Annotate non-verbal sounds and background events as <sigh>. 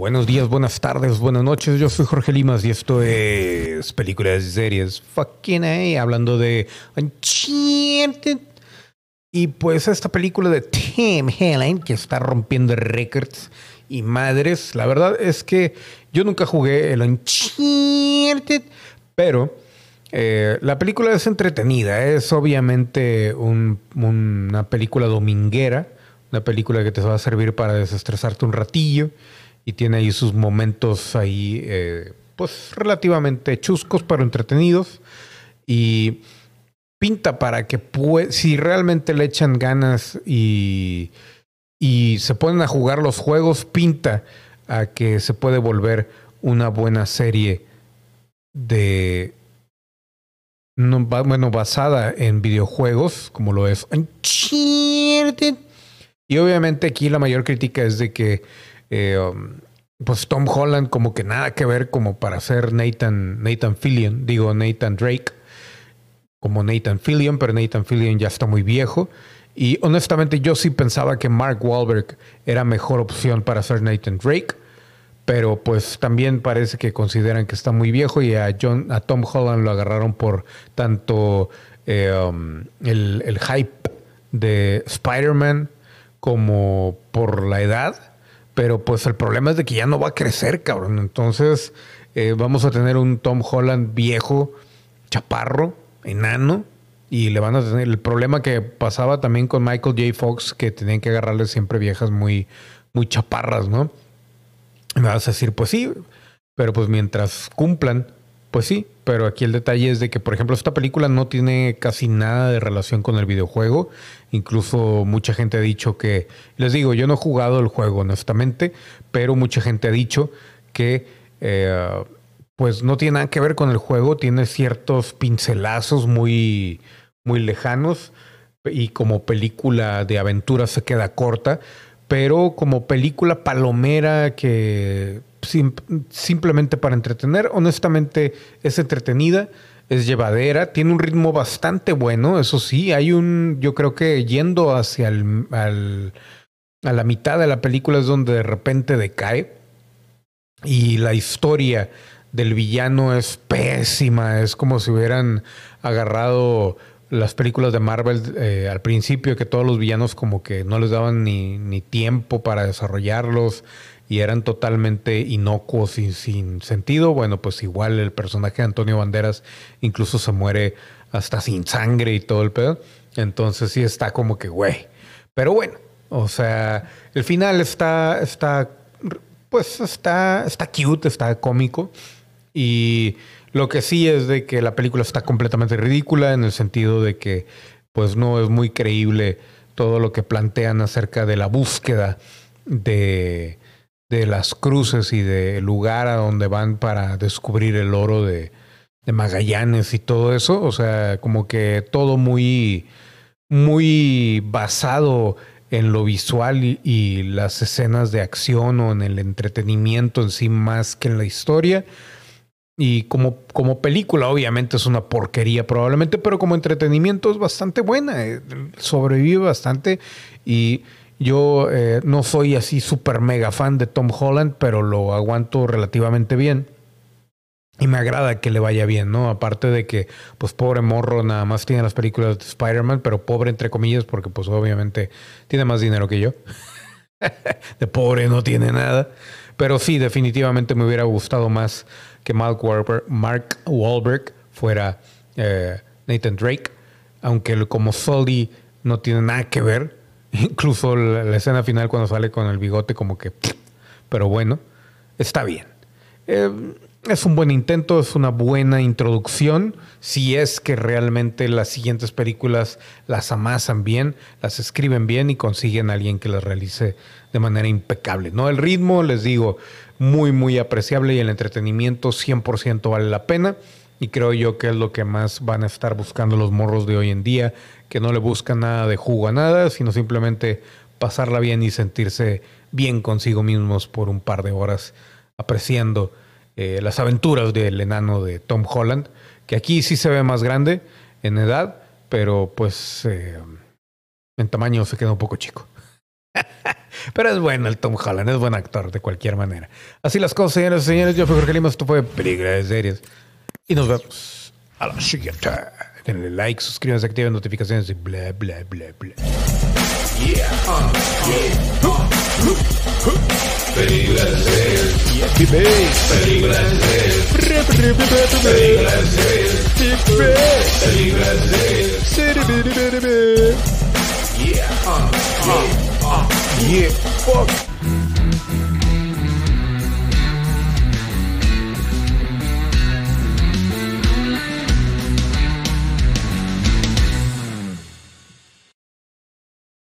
Buenos días, buenas tardes, buenas noches. Yo soy Jorge Limas y esto es Películas y Series. Fucking A, hablando de Uncharted. Y pues esta película de Tim Helen que está rompiendo récords y madres. La verdad es que yo nunca jugué el Uncharted, pero eh, la película es entretenida. Es obviamente una película dominguera, una película que te va a servir para desestresarte un ratillo y tiene ahí sus momentos ahí, eh, pues relativamente chuscos, pero entretenidos. Y pinta para que si realmente le echan ganas y, y se ponen a jugar los juegos, pinta a que se puede volver una buena serie de bueno, basada en videojuegos, como lo es. Y obviamente aquí la mayor crítica es de que eh, um, pues Tom Holland como que nada que ver como para ser Nathan, Nathan Fillion, digo Nathan Drake, como Nathan Fillion, pero Nathan Fillion ya está muy viejo. Y honestamente yo sí pensaba que Mark Wahlberg era mejor opción para ser Nathan Drake, pero pues también parece que consideran que está muy viejo y a, John, a Tom Holland lo agarraron por tanto eh, um, el, el hype de Spider-Man como por la edad pero pues el problema es de que ya no va a crecer, cabrón. Entonces eh, vamos a tener un Tom Holland viejo, chaparro, enano. Y le van a tener el problema que pasaba también con Michael J. Fox, que tenían que agarrarle siempre viejas muy, muy chaparras, ¿no? me vas a decir, pues sí, pero pues mientras cumplan, pues sí, pero aquí el detalle es de que, por ejemplo, esta película no tiene casi nada de relación con el videojuego. Incluso mucha gente ha dicho que, les digo, yo no he jugado el juego honestamente, pero mucha gente ha dicho que eh, pues no tiene nada que ver con el juego, tiene ciertos pincelazos muy, muy lejanos y como película de aventura se queda corta, pero como película palomera que simplemente para entretener. Honestamente es entretenida, es llevadera, tiene un ritmo bastante bueno, eso sí, hay un, yo creo que yendo hacia el, a la mitad de la película es donde de repente decae y la historia del villano es pésima, es como si hubieran agarrado las películas de Marvel eh, al principio, que todos los villanos como que no les daban ni, ni tiempo para desarrollarlos y eran totalmente inocuos y sin sentido, bueno, pues igual el personaje de Antonio Banderas incluso se muere hasta sin sangre y todo el pedo. Entonces sí está como que, güey. Pero bueno, o sea, el final está, está, pues está, está cute, está cómico. Y lo que sí es de que la película está completamente ridícula en el sentido de que, pues no es muy creíble todo lo que plantean acerca de la búsqueda de de las cruces y del lugar a donde van para descubrir el oro de, Magallanes y todo eso. O sea, como que todo muy, muy basado en lo visual y, las escenas de acción o en el entretenimiento en sí más que en la historia. Y como, como película, obviamente es una porquería probablemente, pero como entretenimiento es bastante buena. Eh, sobrevive bastante y yo eh, no soy así súper mega fan de Tom Holland, pero lo aguanto relativamente bien. Y me agrada que le vaya bien, ¿no? Aparte de que, pues pobre morro nada más tiene las películas de Spider-Man, pero pobre entre comillas, porque pues obviamente tiene más dinero que yo. <laughs> de pobre no tiene nada. Pero sí, definitivamente me hubiera gustado más que Mark Wahlberg, fuera eh, Nathan Drake. Aunque como Sully no tiene nada que ver, <laughs> Incluso la, escena final cuando sale con el bigote como que... Pero bueno, está bien. Eh, es un buen intento, es una buena introducción. Si es que realmente las siguientes películas las amasan bien, las escriben bien y consiguen a alguien que las realice de manera impecable. ¿no? El ritmo, les digo, muy, muy apreciable y el entretenimiento 100% vale la pena. Y creo yo que es lo que más van a estar buscando los morros de hoy en día, que no le buscan nada de jugo a nada, sino simplemente pasarla bien y sentirse bien consigo mismos por un par de horas apreciando eh, las aventuras del enano de Tom Holland, que aquí sí se ve más grande en edad, pero pues eh, en tamaño se queda un poco chico. <laughs> Pero es bueno el Tom Holland, es buen actor de cualquier manera. Así las cosas, señores y señores. Yo fui Jorge Lima, esto fue Película de Series. Y nos vemos a la siguiente. Denle like, suscríbanse, activen notificaciones y bla, bla, bla, bla. Yeah, uh, yeah, uh, uh, Película de series. Yeah, Película de series. Película de series. Película de series. Yeah, uh, yeah, uh, yeah, fuck.